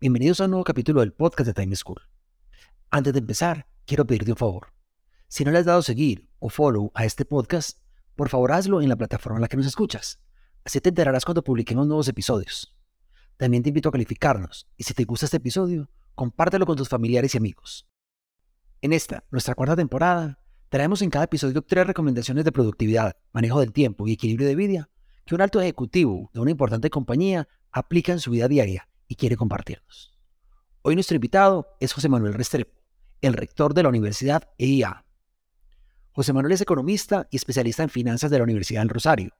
Bienvenidos a un nuevo capítulo del podcast de Time School. Antes de empezar, quiero pedirte un favor. Si no le has dado seguir o follow a este podcast, por favor hazlo en la plataforma en la que nos escuchas. Así te enterarás cuando publiquemos nuevos episodios. También te invito a calificarnos y si te gusta este episodio, compártelo con tus familiares y amigos. En esta, nuestra cuarta temporada, traemos en cada episodio tres recomendaciones de productividad, manejo del tiempo y equilibrio de vida que un alto ejecutivo de una importante compañía aplica en su vida diaria y quiere compartirnos. Hoy nuestro invitado es José Manuel Restrepo, el rector de la Universidad EIA. José Manuel es economista y especialista en finanzas de la Universidad del Rosario,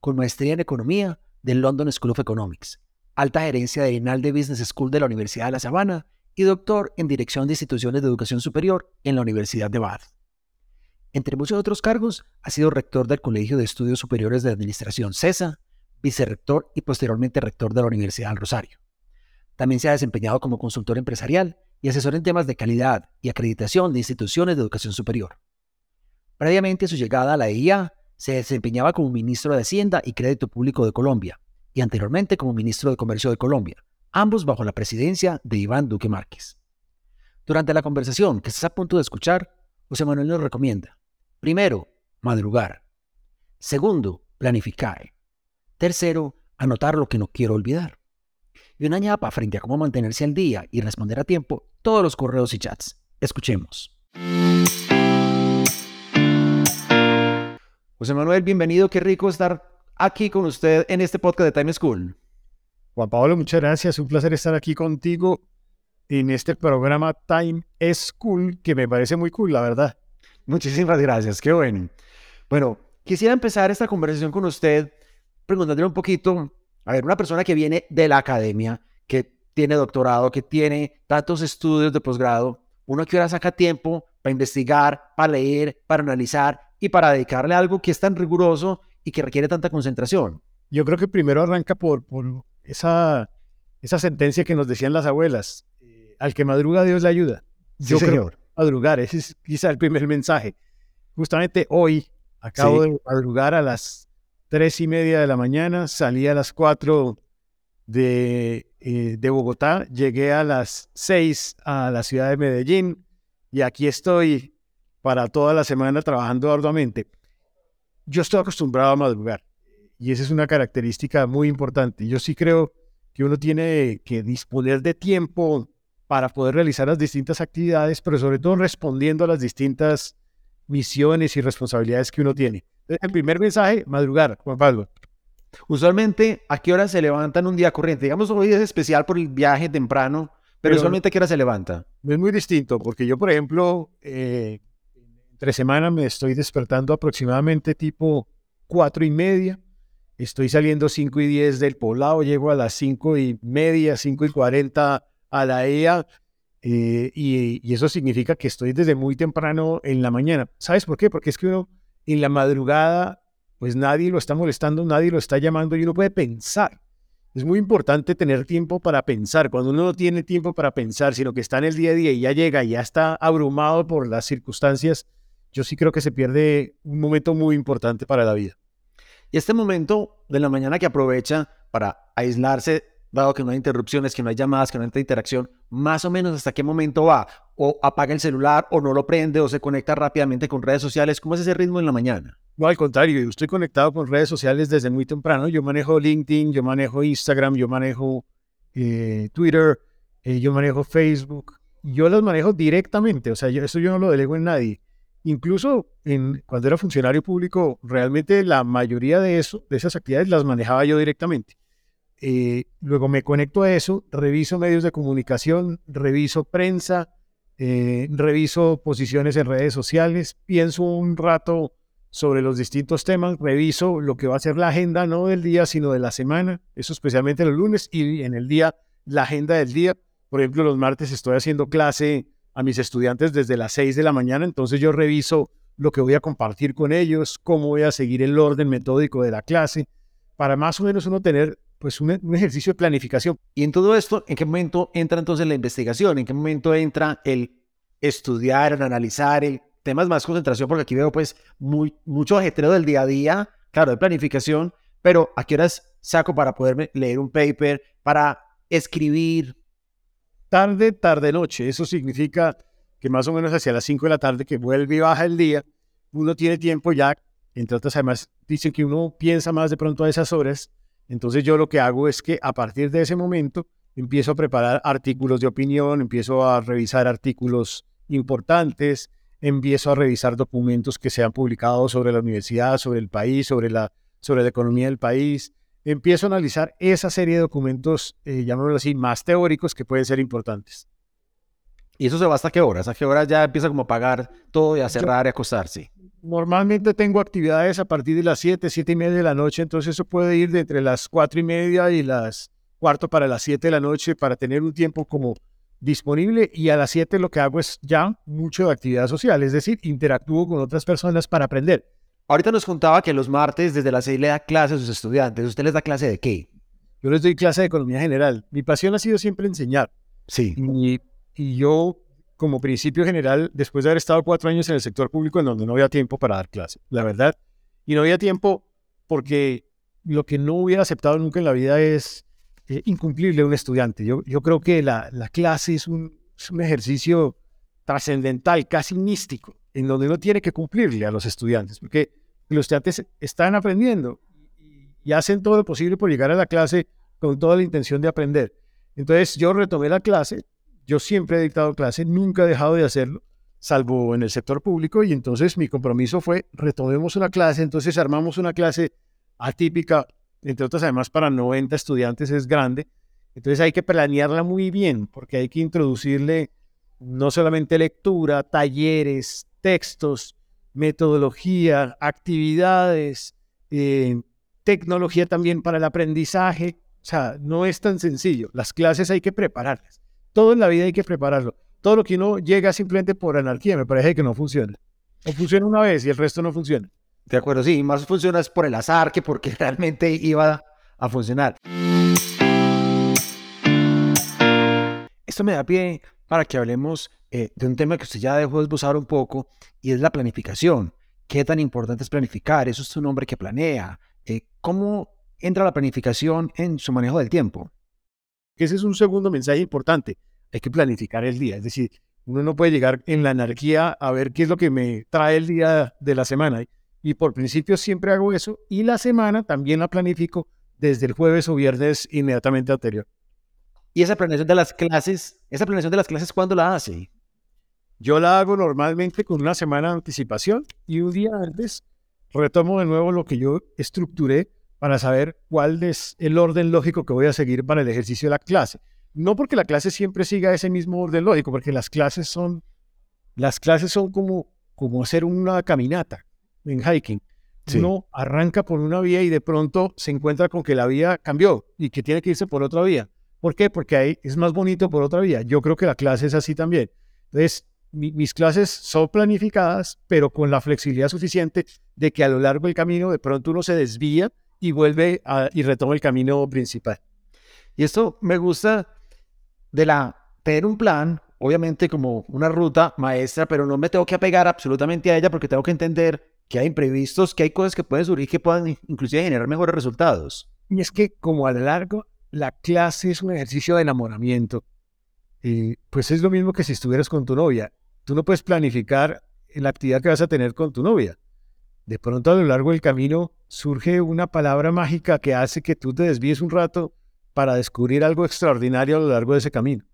con maestría en economía del London School of Economics, alta gerencia de Rinaldi Business School de la Universidad de La Sabana y doctor en dirección de instituciones de educación superior en la Universidad de Bath. Entre muchos otros cargos, ha sido rector del Colegio de Estudios Superiores de Administración CESA, vicerrector y posteriormente rector de la Universidad del Rosario. También se ha desempeñado como consultor empresarial y asesor en temas de calidad y acreditación de instituciones de educación superior. Previamente a su llegada a la EIA, se desempeñaba como ministro de Hacienda y Crédito Público de Colombia y anteriormente como ministro de Comercio de Colombia, ambos bajo la presidencia de Iván Duque Márquez. Durante la conversación que estás a punto de escuchar, José Manuel nos recomienda, primero, madrugar. Segundo, planificar. Tercero, anotar lo que no quiero olvidar y una ñapa frente a cómo mantenerse al día y responder a tiempo todos los correos y chats. Escuchemos. José Manuel, bienvenido. Qué rico estar aquí con usted en este podcast de Time School. Juan Pablo, muchas gracias. Un placer estar aquí contigo en este programa Time School, que me parece muy cool, la verdad. Muchísimas gracias. Qué bueno. Bueno, quisiera empezar esta conversación con usted preguntándole un poquito a ver, una persona que viene de la academia, que tiene doctorado, que tiene tantos estudios de posgrado, uno que ahora saca tiempo para investigar, para leer, para analizar y para dedicarle a algo que es tan riguroso y que requiere tanta concentración. Yo creo que primero arranca por, por esa, esa sentencia que nos decían las abuelas, eh, al que madruga Dios le ayuda. Yo creo madrugar, ese es quizá el primer mensaje. Justamente hoy acabo de madrugar a las tres y media de la mañana, salí a las cuatro de, eh, de Bogotá, llegué a las seis a la ciudad de Medellín y aquí estoy para toda la semana trabajando arduamente. Yo estoy acostumbrado a madrugar y esa es una característica muy importante. Yo sí creo que uno tiene que disponer de tiempo para poder realizar las distintas actividades, pero sobre todo respondiendo a las distintas misiones y responsabilidades que uno tiene. El primer mensaje, madrugar, Juan Pablo. Usualmente, ¿a qué hora se levantan un día corriente? Digamos, hoy es especial por el viaje temprano, pero, usualmente, ¿a qué hora se levanta? Es muy distinto, porque yo, por ejemplo, eh, entre semana me estoy despertando aproximadamente tipo cuatro y media. Estoy saliendo cinco y diez del poblado, llego a las cinco y media, cinco y cuarenta a la EA. Eh, y, y, eso significa que estoy desde muy temprano en la mañana. ¿Sabes por qué? Porque es que uno en la madrugada, pues nadie lo está molestando, nadie lo está llamando y uno puede pensar. Es muy importante tener tiempo para pensar. Cuando uno no tiene tiempo para pensar, sino que está en el día a día y ya llega y ya está abrumado por las circunstancias, yo sí creo que se pierde un momento muy importante para la vida. Y este momento de la mañana que aprovecha para aislarse dado que no hay interrupciones, que no hay llamadas, que no hay interacción, más o menos hasta qué momento va, o apaga el celular, o no lo prende, o se conecta rápidamente con redes sociales. ¿Cómo es ese ritmo en la mañana? No, al contrario, yo estoy conectado con redes sociales desde muy temprano. Yo manejo LinkedIn, yo manejo Instagram, yo manejo eh, Twitter, eh, yo manejo Facebook. Yo los manejo directamente, o sea, eso yo no lo delego en nadie. Incluso cuando era funcionario público, realmente la mayoría de, eso, de esas actividades las manejaba yo directamente. Eh, luego me conecto a eso, reviso medios de comunicación, reviso prensa, eh, reviso posiciones en redes sociales, pienso un rato sobre los distintos temas, reviso lo que va a ser la agenda no del día, sino de la semana, eso especialmente los lunes y en el día, la agenda del día. Por ejemplo, los martes estoy haciendo clase a mis estudiantes desde las 6 de la mañana, entonces yo reviso lo que voy a compartir con ellos, cómo voy a seguir el orden metódico de la clase, para más o menos uno tener pues un, ejercicio de planificación. Y en todo esto, ¿en qué momento entra entonces la investigación? ¿En qué momento entra el estudiar, el analizar, el temas más concentración? Porque aquí veo pues muy, mucho ajetreo del día a día, claro, de planificación, pero ¿a qué horas saco para poderme leer un paper, para escribir? Tarde, tarde, noche. Eso significa que más o menos hacia las 5 de la tarde que vuelve y baja el día, uno tiene tiempo ya, entre otras además dicen que uno piensa más de pronto a esas horas, entonces yo lo que hago es que a partir de ese momento empiezo a preparar artículos de opinión, empiezo a revisar artículos importantes, empiezo a revisar documentos que se han publicado sobre la universidad, sobre el país, sobre la, sobre la economía del país, empiezo a analizar esa serie de documentos, eh, llamémoslo así, más teóricos que pueden ser importantes. ¿Y eso se va hasta qué horas? ¿A qué horas ya empieza como a pagar todo y a cerrar y a acostarse? Normalmente tengo actividades a partir de las 7, 7 y media de la noche, entonces eso puede ir de entre las 4 y media y las cuarto para las 7 de la noche para tener un tiempo como disponible y a las 7 lo que hago es ya mucho de actividad social, es decir, interactúo con otras personas para aprender. Ahorita nos contaba que los martes desde las 6 le da clase a sus estudiantes. ¿Usted les da clase de qué? Yo les doy clase de economía general. Mi pasión ha sido siempre enseñar. Sí. Y y yo, como principio general, después de haber estado cuatro años en el sector público en donde no había tiempo para dar clase, la verdad, y no había tiempo porque lo que no hubiera aceptado nunca en la vida es eh, incumplirle a un estudiante. Yo, yo creo que la, la clase es un, es un ejercicio trascendental, casi místico, en donde uno tiene que cumplirle a los estudiantes, porque los estudiantes están aprendiendo y hacen todo lo posible por llegar a la clase con toda la intención de aprender. Entonces yo retomé la clase yo siempre he dictado clase, nunca he dejado de hacerlo, salvo en el sector público, y entonces mi compromiso fue retomemos una clase, entonces armamos una clase atípica, entre otras además para 90 estudiantes es grande, entonces hay que planearla muy bien, porque hay que introducirle no solamente lectura, talleres, textos, metodología, actividades, eh, tecnología también para el aprendizaje. O sea, no es tan sencillo. Las clases hay que prepararlas. Todo en la vida hay que prepararlo. Todo lo que uno llega simplemente por anarquía me parece que no funciona. O funciona una vez y el resto no funciona. De acuerdo, sí, más funciona es por el azar que porque realmente iba a funcionar. Esto me da pie para que hablemos eh, de un tema que usted ya dejó esbozar un poco y es la planificación. ¿Qué tan importante es planificar? Eso es un hombre que planea. Eh, ¿Cómo entra la planificación en su manejo del tiempo? Ese es un segundo mensaje importante. Hay que planificar el día. Es decir, uno no puede llegar en la anarquía a ver qué es lo que me trae el día de la semana. Y por principio siempre hago eso. Y la semana también la planifico desde el jueves o viernes inmediatamente anterior. ¿Y esa planeación de las clases, esa planeación de las clases, cuándo la hace? Yo la hago normalmente con una semana de anticipación y un día antes retomo de nuevo lo que yo estructuré para saber cuál es el orden lógico que voy a seguir para el ejercicio de la clase. No porque la clase siempre siga ese mismo orden lógico, porque las clases son, las clases son como, como hacer una caminata en hiking. Uno arranca por una vía y de pronto se encuentra con que la vía cambió y que tiene que irse por otra vía. ¿Por qué? Porque ahí es más bonito por otra vía. Yo creo que la clase es así también. Entonces, mis clases son planificadas, pero con la flexibilidad suficiente de que a lo largo del camino de pronto uno se desvía y vuelve y retoma el camino principal. Y esto me gusta de la tener un plan, obviamente como una ruta maestra, pero no me tengo que apegar absolutamente a ella porque tengo que entender que hay imprevistos, que hay cosas que pueden surgir que puedan inclusive generar mejores resultados. Y es que como a lo largo, la clase es un ejercicio de enamoramiento. Y pues es lo mismo que si estuvieras con tu novia. Tú no puedes planificar la actividad que vas a tener con tu novia de pronto a lo largo del camino surge una palabra mágica que hace que tú te desvíes un rato para descubrir algo extraordinario a lo largo de ese camino.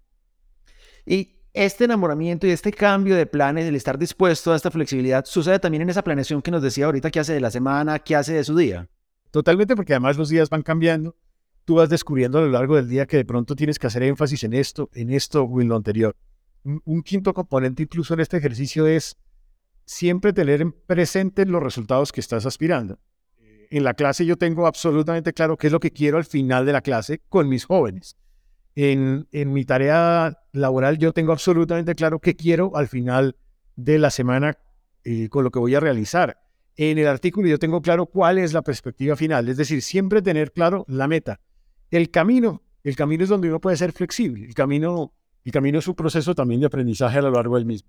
Y este enamoramiento y este cambio de planes, el estar dispuesto a esta flexibilidad, sucede también en esa planeación que nos decía ahorita que hace de la semana, que hace de su día. Totalmente, porque además los días van cambiando. Tú vas descubriendo a lo largo del día que de pronto tienes que hacer énfasis en esto, en esto o en lo anterior. un quinto componente incluso en este ejercicio es siempre tener presente los resultados que estás aspirando. En la clase yo tengo absolutamente claro qué es lo que quiero al final de la clase con mis jóvenes. En, en mi tarea laboral yo tengo absolutamente claro qué quiero al final de la semana eh, con lo que voy a realizar. En el artículo yo tengo claro cuál es la perspectiva final, es decir, siempre tener claro la meta. El camino, el camino es donde uno puede ser flexible, el camino, el camino es un proceso también de aprendizaje a lo largo del mismo.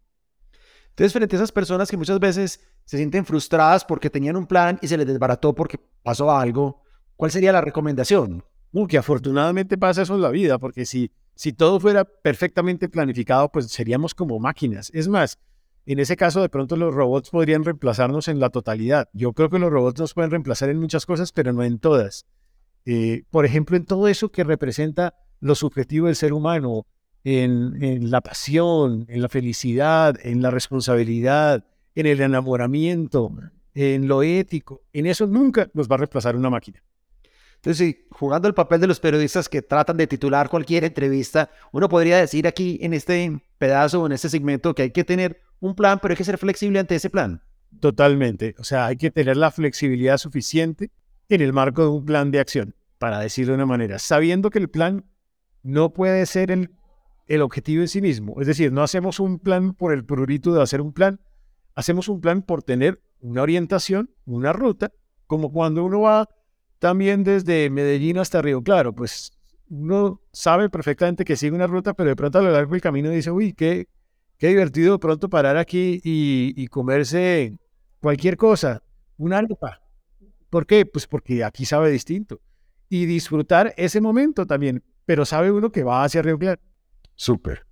Entonces, frente a esas personas que muchas veces se sienten frustradas porque tenían un plan y se les desbarató porque pasó algo, ¿cuál sería la recomendación? que afortunadamente pasa eso en la vida, porque si, si todo fuera perfectamente planificado, pues seríamos como máquinas. Es más, en ese caso de pronto los robots podrían reemplazarnos en la totalidad. Yo creo que los robots nos pueden reemplazar en muchas cosas, pero no en todas. Eh, por ejemplo, en todo eso que representa lo subjetivo del ser humano, en, la pasión, en la felicidad, en la responsabilidad, en el enamoramiento, en lo ético. En eso nunca nos va a reemplazar una máquina. Entonces, jugando el papel de los periodistas que tratan de titular cualquier entrevista, uno podría decir aquí en este pedazo o en este segmento que hay que tener un plan, pero hay que ser flexible ante ese plan. Totalmente. O sea, hay que tener la flexibilidad suficiente en el marco de un plan de acción, para decirlo de una manera, sabiendo que el plan no puede ser el el objetivo en sí mismo. Es decir, no hacemos un plan por el prurito de hacer un plan, hacemos un plan por tener una orientación, una ruta, como cuando uno va también desde Medellín hasta Río Claro, pues uno sabe perfectamente que sigue una ruta, pero de pronto a lo largo del camino dice, uy, qué, qué divertido de pronto parar aquí y, comerse cualquier cosa, una arepa. ¿Por qué? Pues porque aquí sabe distinto. Y disfrutar ese momento también, pero sabe uno que va hacia Río Claro. Súper.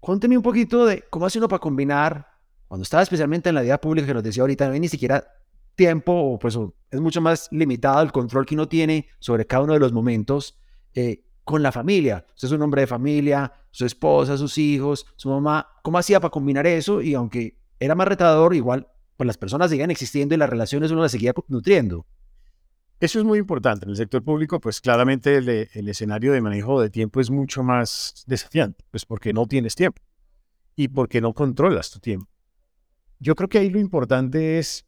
Cuénteme un poquito de cómo hace uno para combinar, cuando estaba especialmente en la vida pública, que nos decía ahorita, no hay ni siquiera tiempo, o pues es mucho más limitado el control que uno tiene sobre cada uno de los momentos eh, con la familia. Usted es un hombre de familia, su esposa, sus hijos, su mamá. ¿Cómo hacía para combinar eso? Y aunque era más retador, igual, pues las personas seguían existiendo y las relaciones uno las seguía nutriendo. Eso es muy importante. En el sector público, pues claramente el, escenario de manejo de tiempo es mucho más desafiante, pues porque no tienes tiempo y porque no controlas tu tiempo. Yo creo que ahí lo importante es,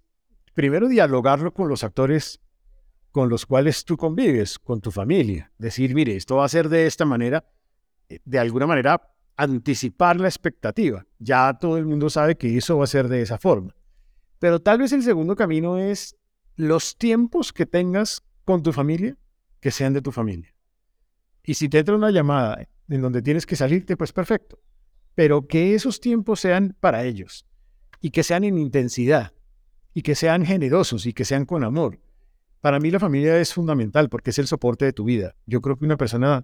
primero, dialogarlo con los actores con los cuales tú convives, con tu familia. Decir, mire, esto va a ser de esta manera, eh, de alguna manera anticipar la expectativa. Ya todo el mundo sabe que eso va a ser de esa forma. Pero tal vez el segundo camino es los tiempos que tengas con tu familia, que sean de tu familia. Y si te entra una llamada en donde tienes que salirte, pues perfecto. Pero que esos tiempos sean para ellos y que sean en intensidad y que sean generosos y que sean con amor. Para mí la familia es fundamental porque es el soporte de tu vida. Yo creo que una persona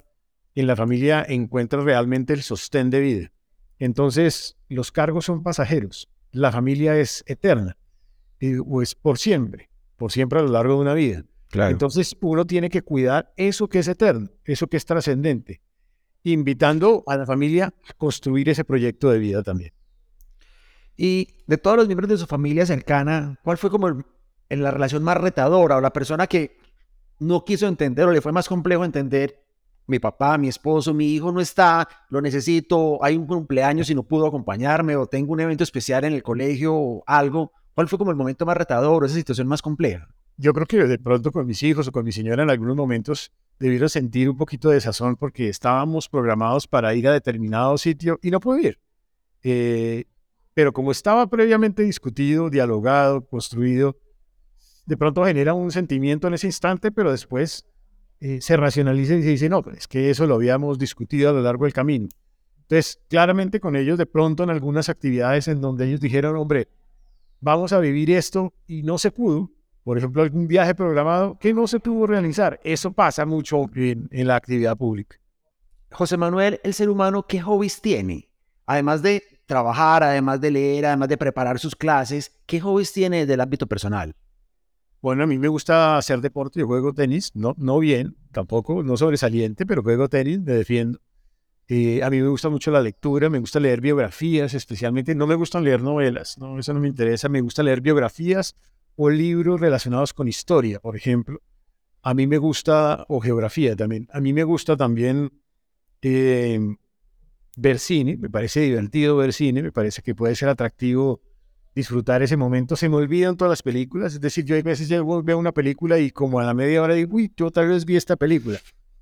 en la familia encuentra realmente el sostén de vida. Entonces, los cargos son pasajeros. La familia es eterna, o es por siempre por siempre a lo largo de una vida. Entonces uno tiene que cuidar eso que es eterno, eso que es trascendente, invitando a la familia a construir ese proyecto de vida también. Y de todos los miembros de su familia cercana, ¿cuál fue como en la relación más retadora o la persona que no quiso entender o le fue más complejo entender? Mi papá, mi esposo, mi hijo no está, lo necesito, hay un cumpleaños y no pudo acompañarme o tengo un evento especial en el colegio o algo. ¿Cuál fue como el momento más retador o esa situación más compleja? Yo creo que de pronto con mis hijos o con mi señora en algunos momentos debieron sentir un poquito de sazón porque estábamos programados para ir a determinado sitio y no pude ir. Eh, pero como estaba previamente discutido, dialogado, construido, de pronto genera un sentimiento en ese instante, pero después eh, se racionaliza y se dice, no, es que eso lo habíamos discutido a lo largo del camino. Entonces, claramente con ellos, de pronto en algunas actividades en donde ellos dijeron, hombre, vamos a vivir esto y no se pudo, por ejemplo, algún viaje programado que no se pudo realizar. Eso pasa mucho en, la actividad pública. José Manuel, el ser humano, ¿qué hobbies tiene? Además de trabajar, además de leer, además de preparar sus clases, ¿qué hobbies tiene del ámbito personal? Bueno, a mí me gusta hacer deporte, yo juego tenis, no, no bien, tampoco, no sobresaliente, pero juego tenis, me defiendo. Eh, a mí me gusta mucho la lectura, me gusta leer biografías, especialmente no me gustan leer novelas, no, eso no me interesa, me gusta leer biografías o libros relacionados con historia, por ejemplo. A mí me gusta, o geografía también, a mí me gusta también eh, ver cine, me parece divertido ver cine, me parece que puede ser atractivo disfrutar ese momento. Se me olvidan todas las películas, es decir, yo a veces veo una película y como a la media hora digo, uy, yo tal vez vi esta película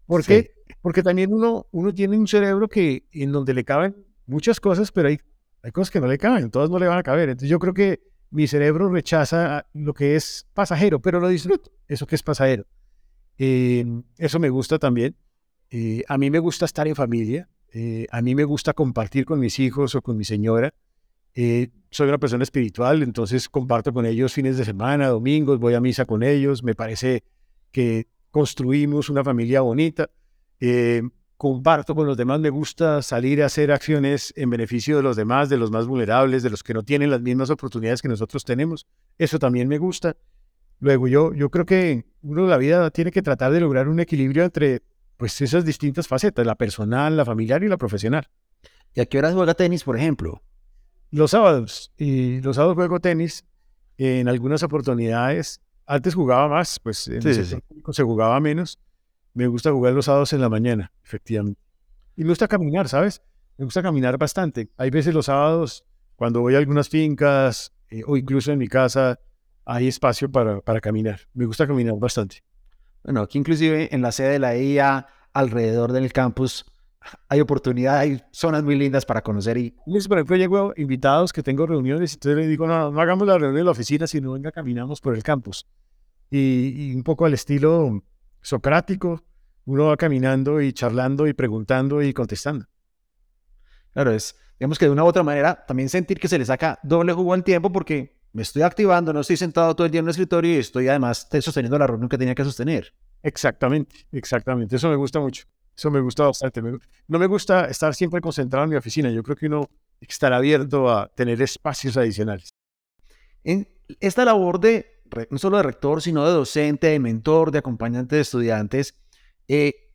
¿Por qué? Porque también uno, uno tiene un cerebro que en donde le caben muchas cosas, pero hay, hay cosas que no le caben, todas no le van a caber. Entonces yo creo que mi cerebro rechaza lo que es pasajero, pero lo disfruto, eso que es pasajero. Eh, eso me gusta también. Eh, a mí me gusta estar en familia, eh, a mí me gusta compartir con mis hijos o con mi señora. soy una persona espiritual, entonces comparto con ellos fines de semana, domingos, voy a misa con ellos. Me parece que construimos una familia bonita. comparto con los demás, me gusta salir a hacer acciones en beneficio de los demás, de los más vulnerables, de los que no tienen las mismas oportunidades que nosotros tenemos. Eso también me gusta. Luego, yo, yo creo que uno de la vida tiene que tratar de lograr un equilibrio entre pues, esas distintas facetas, la personal, la familiar y la profesional. ¿Y a qué horas juega tenis, por ejemplo? Los sábados. Y los sábados juego tenis. En algunas oportunidades, antes jugaba más, pues en se jugaba menos. Me gusta jugar los sábados en la mañana, efectivamente. Y me gusta caminar, ¿sabes? Me gusta caminar bastante. Hay veces los sábados, cuando voy a algunas fincas eh, o incluso en mi casa, hay espacio para, para caminar. Me gusta caminar bastante. Bueno, aquí inclusive en la sede de la IA, alrededor del campus, hay oportunidad, hay zonas muy lindas para conocer. Y... Por ejemplo, llego invitados que tengo reuniones y entonces les digo, no, no hagamos la reunión en la oficina, sino venga, caminamos por el campus. Y, y, un poco al estilo socrático, uno va caminando y charlando y preguntando y contestando. Claro, es, digamos que de una u otra manera, también sentir que se le saca doble jugo al tiempo porque me estoy activando, no estoy sentado todo el día en un escritorio y estoy además sosteniendo la reunión que tenía que sostener. Exactamente, exactamente. Eso me gusta mucho. Eso me gusta bastante. No me gusta estar siempre concentrado en mi oficina. Yo creo que uno estar abierto a tener espacios adicionales. En esta labor de, no solo de rector, sino de docente, de mentor, de acompañante de estudiantes, eh,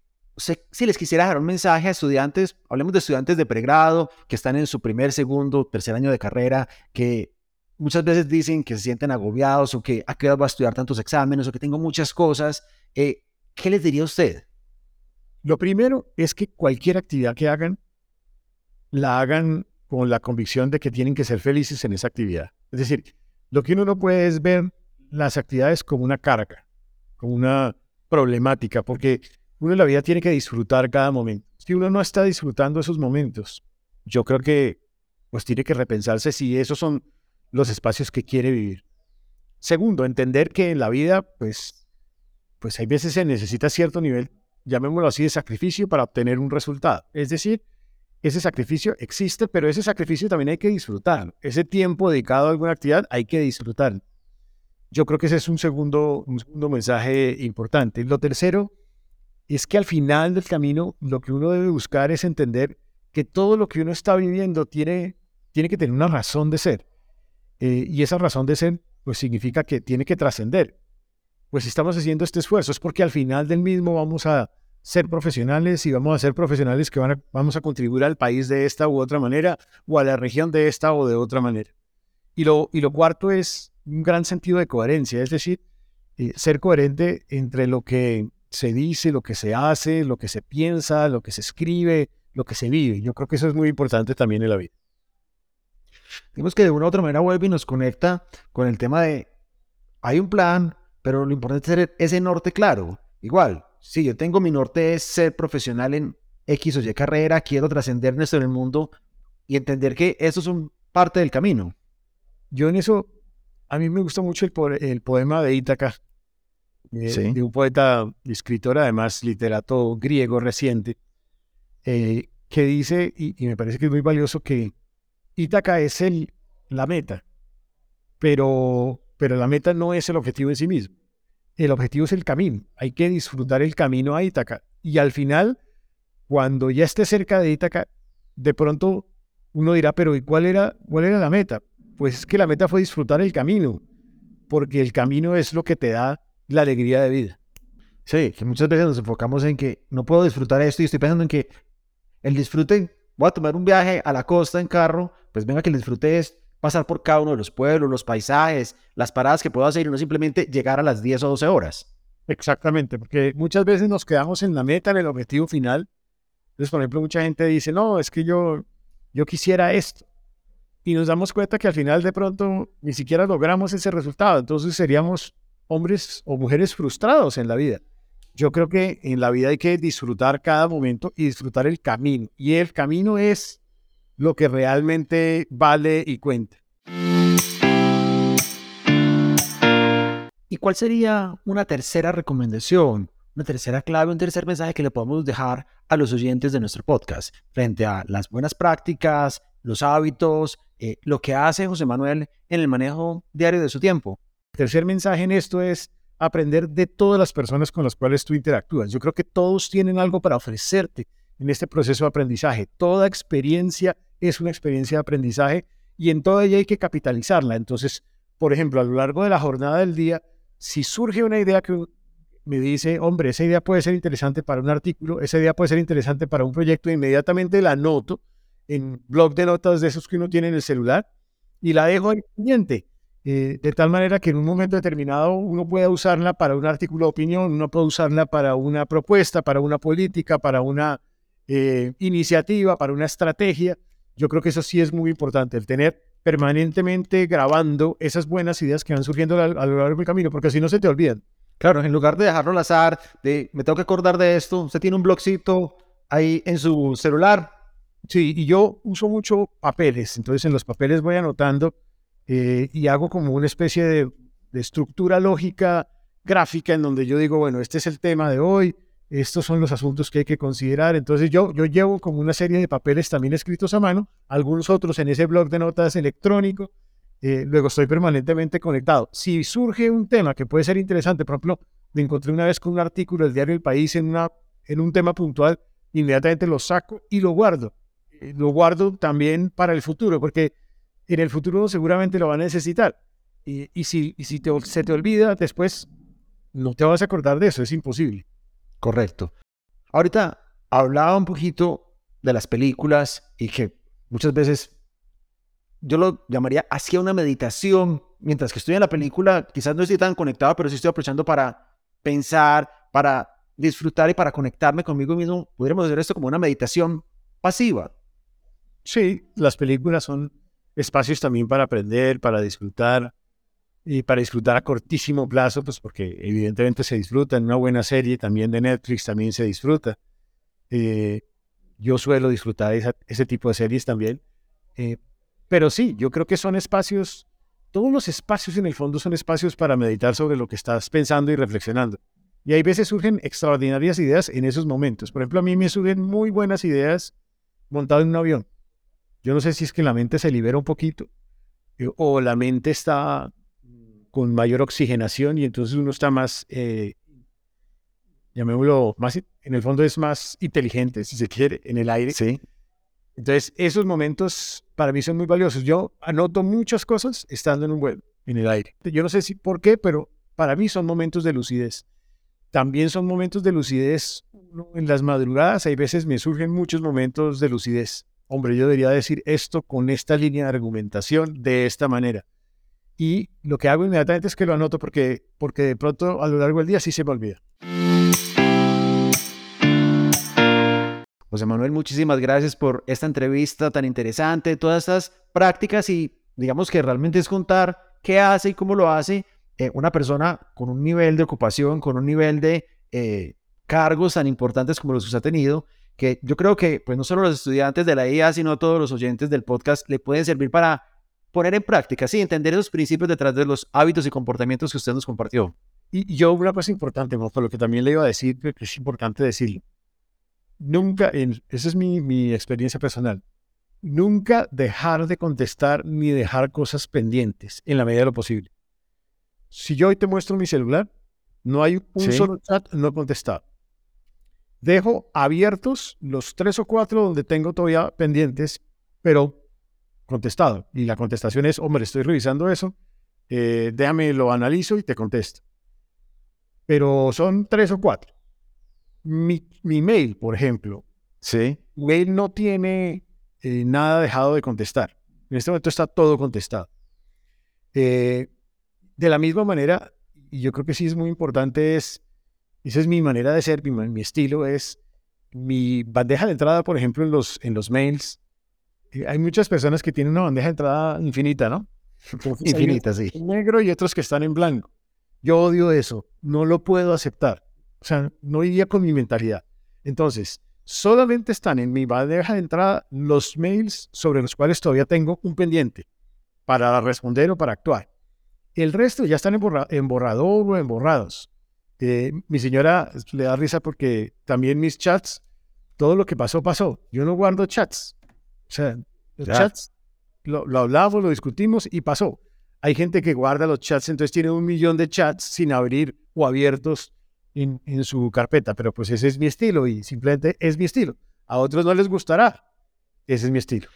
si les quisiera dar un mensaje a estudiantes, hablemos de estudiantes de pregrado que están en su primer, segundo, tercer año de carrera, que muchas veces dicen que se sienten agobiados o que a qué edad voy a estudiar tantos exámenes o que tengo muchas cosas. Eh, ¿Qué les diría usted? Lo primero es que cualquier actividad que hagan, la hagan con la convicción de que tienen que ser felices en esa actividad. Es decir, lo que uno no puede es ver las actividades como una carga, como una problemática, porque uno en la vida tiene que disfrutar cada momento. Si uno no está disfrutando esos momentos, yo creo que pues tiene que repensarse si esos son los espacios que quiere vivir. Segundo, entender que en la vida, pues, pues hay veces se necesita cierto nivel, llamémoslo así, de sacrificio para obtener un resultado. Es decir, ese sacrificio existe, pero ese sacrificio también hay que disfrutar. Ese tiempo dedicado a alguna actividad hay que disfrutar. Yo creo que ese es un segundo, un segundo mensaje importante. Lo tercero es que al final del camino lo que uno debe buscar es entender que todo lo que uno está viviendo tiene, tiene que tener una razón de ser. Eh, y esa razón de ser, pues significa que tiene que trascender. Pues estamos haciendo este esfuerzo es porque al final del mismo vamos a ser profesionales y vamos a ser profesionales que van a, vamos a contribuir al país de esta u otra manera o a la región de esta o de otra manera. Y lo, y lo cuarto es un gran sentido de coherencia, es decir, eh, ser coherente entre lo que se dice, lo que se hace, lo que se piensa, lo que se escribe, lo que se vive. Yo creo que eso es muy importante también en la vida. Digamos que de una u otra manera vuelve y nos conecta con el tema de, hay un plan, pero lo importante es tener ese norte claro. Igual, si yo tengo mi norte es ser profesional en X o Y carrera, quiero trascender en el mundo y entender que eso es un parte del camino. Yo en eso, a mí me gusta mucho el, el poema de Ítaca, de, un poeta y escritor, además literato griego reciente, eh, que dice, y, me parece que es muy valioso, que Ítaca es el, la meta, pero, pero la meta no es el objetivo en sí mismo. El objetivo es el camino. Hay que disfrutar el camino a Ítaca. Y al final, cuando ya esté cerca de Ítaca, de pronto uno dirá, pero ¿y cuál era, cuál era la meta? Pues es que la meta fue disfrutar el camino, porque el camino es lo que te da la alegría de vida. Sí, que muchas veces nos enfocamos en que no puedo disfrutar esto y estoy pensando en que el disfrute voy a tomar un viaje a la costa en carro, pues venga que el disfrute es pasar por cada uno de los pueblos, los paisajes, las paradas que puedo hacer y no simplemente llegar a las 10 o 12 horas. Exactamente, porque muchas veces nos quedamos en la meta, en el objetivo final. Entonces, por ejemplo, mucha gente dice, no, es que yo, yo quisiera esto. Y nos damos cuenta que al final de pronto ni siquiera logramos ese resultado. Entonces seríamos hombres o mujeres frustrados en la vida. Yo creo que en la vida hay que disfrutar cada momento y disfrutar el camino. Y el camino es lo que realmente vale y cuenta. ¿Y cuál sería una tercera recomendación, una tercera clave, un tercer mensaje que le podemos dejar a los oyentes de nuestro podcast frente a las buenas prácticas, los hábitos, eh, lo que hace José Manuel en el manejo diario de su tiempo? El tercer mensaje en esto es aprender de todas las personas con las cuales tú interactúas. Yo creo que todos tienen algo para ofrecerte en este proceso de aprendizaje. Toda experiencia es una experiencia de aprendizaje y en toda ella hay que capitalizarla. Entonces, por ejemplo, a lo largo de la jornada del día, si surge una idea que me dice, hombre, esa idea puede ser interesante para un artículo, esa idea puede ser interesante para un proyecto, inmediatamente la anoto en blog de notas de esos que uno tiene en el celular y la dejo ahí pendiente. Eh, de tal manera que en un momento determinado uno pueda usarla para un artículo de opinión, uno puede usarla para una propuesta, para una política, para una eh, iniciativa, para una estrategia. Yo creo que eso sí es muy importante, el tener permanentemente grabando esas buenas ideas que van surgiendo a, lo largo del camino, porque si no se te olvidan. Claro, en lugar de dejarlo al azar, de me tengo que acordar de esto, usted tiene un blogcito ahí en su celular. Sí, y yo uso mucho papeles, entonces en los papeles voy anotando eh, y hago como una especie de, estructura lógica gráfica en donde yo digo, bueno, este es el tema de hoy, estos son los asuntos que hay que considerar. Entonces yo, yo llevo como una serie de papeles también escritos a mano, algunos otros en ese blog de notas electrónico, eh, luego estoy permanentemente conectado. Si surge un tema que puede ser interesante, por ejemplo, me encontré una vez con un artículo del diario El País en, una, en un tema puntual, inmediatamente lo saco y lo guardo. Eh, lo guardo también para el futuro, porque en el futuro seguramente lo va a necesitar. Y, si, y si se te olvida, después no te vas a acordar de eso, es imposible. Correcto. Ahorita hablaba un poquito de las películas y que muchas veces yo lo llamaría hacia una meditación. Mientras que estoy en la película, quizás no estoy tan conectado, pero sí estoy aprovechando para pensar, para disfrutar y para conectarme conmigo mismo. Podríamos hacer esto como una meditación pasiva. Sí, las películas son espacios también para aprender, para disfrutar y para disfrutar a cortísimo plazo, pues porque evidentemente se disfruta en una buena serie también de Netflix, también se disfruta. Eh, yo suelo disfrutar ese tipo de series también. Eh, pero sí, yo creo que son espacios, todos los espacios en el fondo son espacios para meditar sobre lo que estás pensando y reflexionando. Y hay veces surgen extraordinarias ideas en esos momentos. Por ejemplo, a mí me surgen muy buenas ideas montado en un avión. Yo no sé si es que la mente se libera un poquito eh, o la mente está con mayor oxigenación y entonces uno está más, eh, llamémoslo, más, en el fondo es más inteligente, si se quiere, en el aire. Sí. Entonces, esos momentos para mí son muy valiosos. Yo anoto muchas cosas estando en un vuelo, en el aire. Yo no sé si por qué, pero para mí son momentos de lucidez. También son momentos de lucidez en las madrugadas. Hay veces me surgen muchos momentos de lucidez hombre, yo debería decir esto con esta línea de argumentación de esta manera. Y lo que hago inmediatamente es que lo anoto porque, porque de pronto a lo largo del día sí se me olvida. José Manuel, muchísimas gracias por esta entrevista tan interesante, todas estas prácticas y digamos que realmente es contar qué hace y cómo lo hace eh, una persona con un nivel de ocupación, con un nivel de eh, cargos tan importantes como los que usted ha tenido que yo creo que pues no solo los estudiantes de la IA, sino todos los oyentes del podcast le pueden servir para poner en práctica, sí, entender esos principios detrás de los hábitos y comportamientos que usted nos compartió. Y yo una cosa importante, por lo que también le iba a decir, que es importante decirlo, nunca, esa es mi, mi experiencia personal, nunca dejar de contestar ni dejar cosas pendientes en la medida de lo posible. Si yo hoy te muestro mi celular, no hay un solo chat no contestado. Dejo abiertos los tres o cuatro donde tengo todavía pendientes, pero contestado. Y la contestación es, hombre, estoy revisando eso, eh, déjame, lo analizo y te contesto. Pero son tres o cuatro. Mi, mail, por ejemplo. Sí. Mail no tiene eh, nada dejado de contestar. En este momento está todo contestado. Eh, de la misma manera, y yo creo que sí es muy importante, es esa es mi manera de ser, mi, estilo es mi bandeja de entrada, por ejemplo, en los, en los mails. Hay muchas personas que tienen una bandeja de entrada infinita, ¿no? infinita, sí. En negro y otros que están en blanco. Yo odio eso, no lo puedo aceptar. O sea, no iría con mi mentalidad. Entonces, solamente están en mi bandeja de entrada los mails sobre los cuales todavía tengo un pendiente para responder o para actuar. El resto ya están en, borrador o en borrados. Eh, mi señora le da risa porque también mis chats, todo lo que pasó, pasó. Yo no guardo chats. O sea, los chats lo, lo hablamos, lo discutimos y pasó. Hay gente que guarda los chats, entonces tiene un millón de chats sin abrir o abiertos en, en, su carpeta, pero pues ese es mi estilo y simplemente es mi estilo. A otros no les gustará, ese es mi estilo.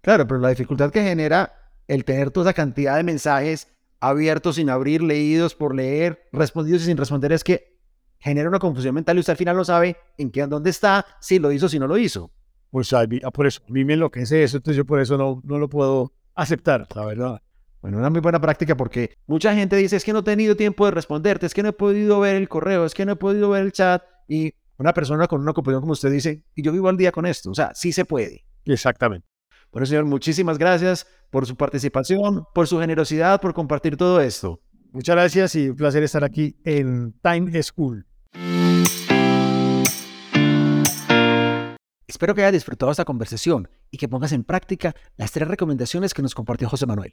Claro, pero la dificultad que genera el tener toda esa cantidad de mensajes abiertos sin abrir, leídos por leer, respondidos y sin responder es que genera una confusión mental y usted al final no sabe en qué, dónde está, si lo hizo, si no lo hizo. Pues ah, por eso, a mí me enloquece eso, entonces yo por eso no, no lo puedo aceptar, la verdad. Bueno, una muy buena práctica porque mucha gente dice, es que no he tenido tiempo de responderte, es que no he podido ver el correo, es que no he podido ver el chat. Y una persona con una opinión como usted dice, y yo vivo al día con esto, o sea, sí se puede. Exactamente. Bueno, señor, muchísimas gracias por su participación, por su generosidad, por compartir todo esto. Muchas gracias y un placer estar aquí en Time School. Espero que haya disfrutado esta conversación y que pongas en práctica las tres recomendaciones que nos compartió José Manuel.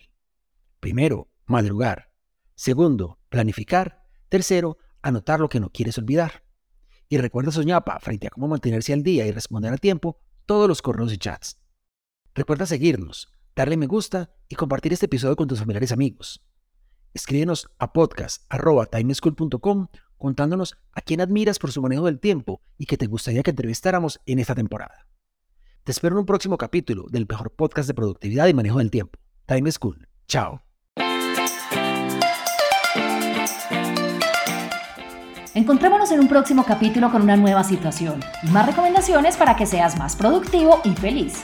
Primero, madrugar. Segundo, planificar. Tercero, anotar lo que no quieres olvidar. Y recuerda soñapa frente a cómo mantenerse al día y responder a tiempo todos los correos y chats. Recuerda seguirnos, darle me gusta y compartir este episodio con tus familiares y amigos. Escríbenos a podcast.timeschool.com contándonos a quién admiras por su manejo del tiempo y que te gustaría que entrevistáramos en esta temporada. Te espero en un próximo capítulo del mejor podcast de productividad y manejo del tiempo, Time School. Chao. Encontrémonos en un próximo capítulo con una nueva situación y más recomendaciones para que seas más productivo y feliz.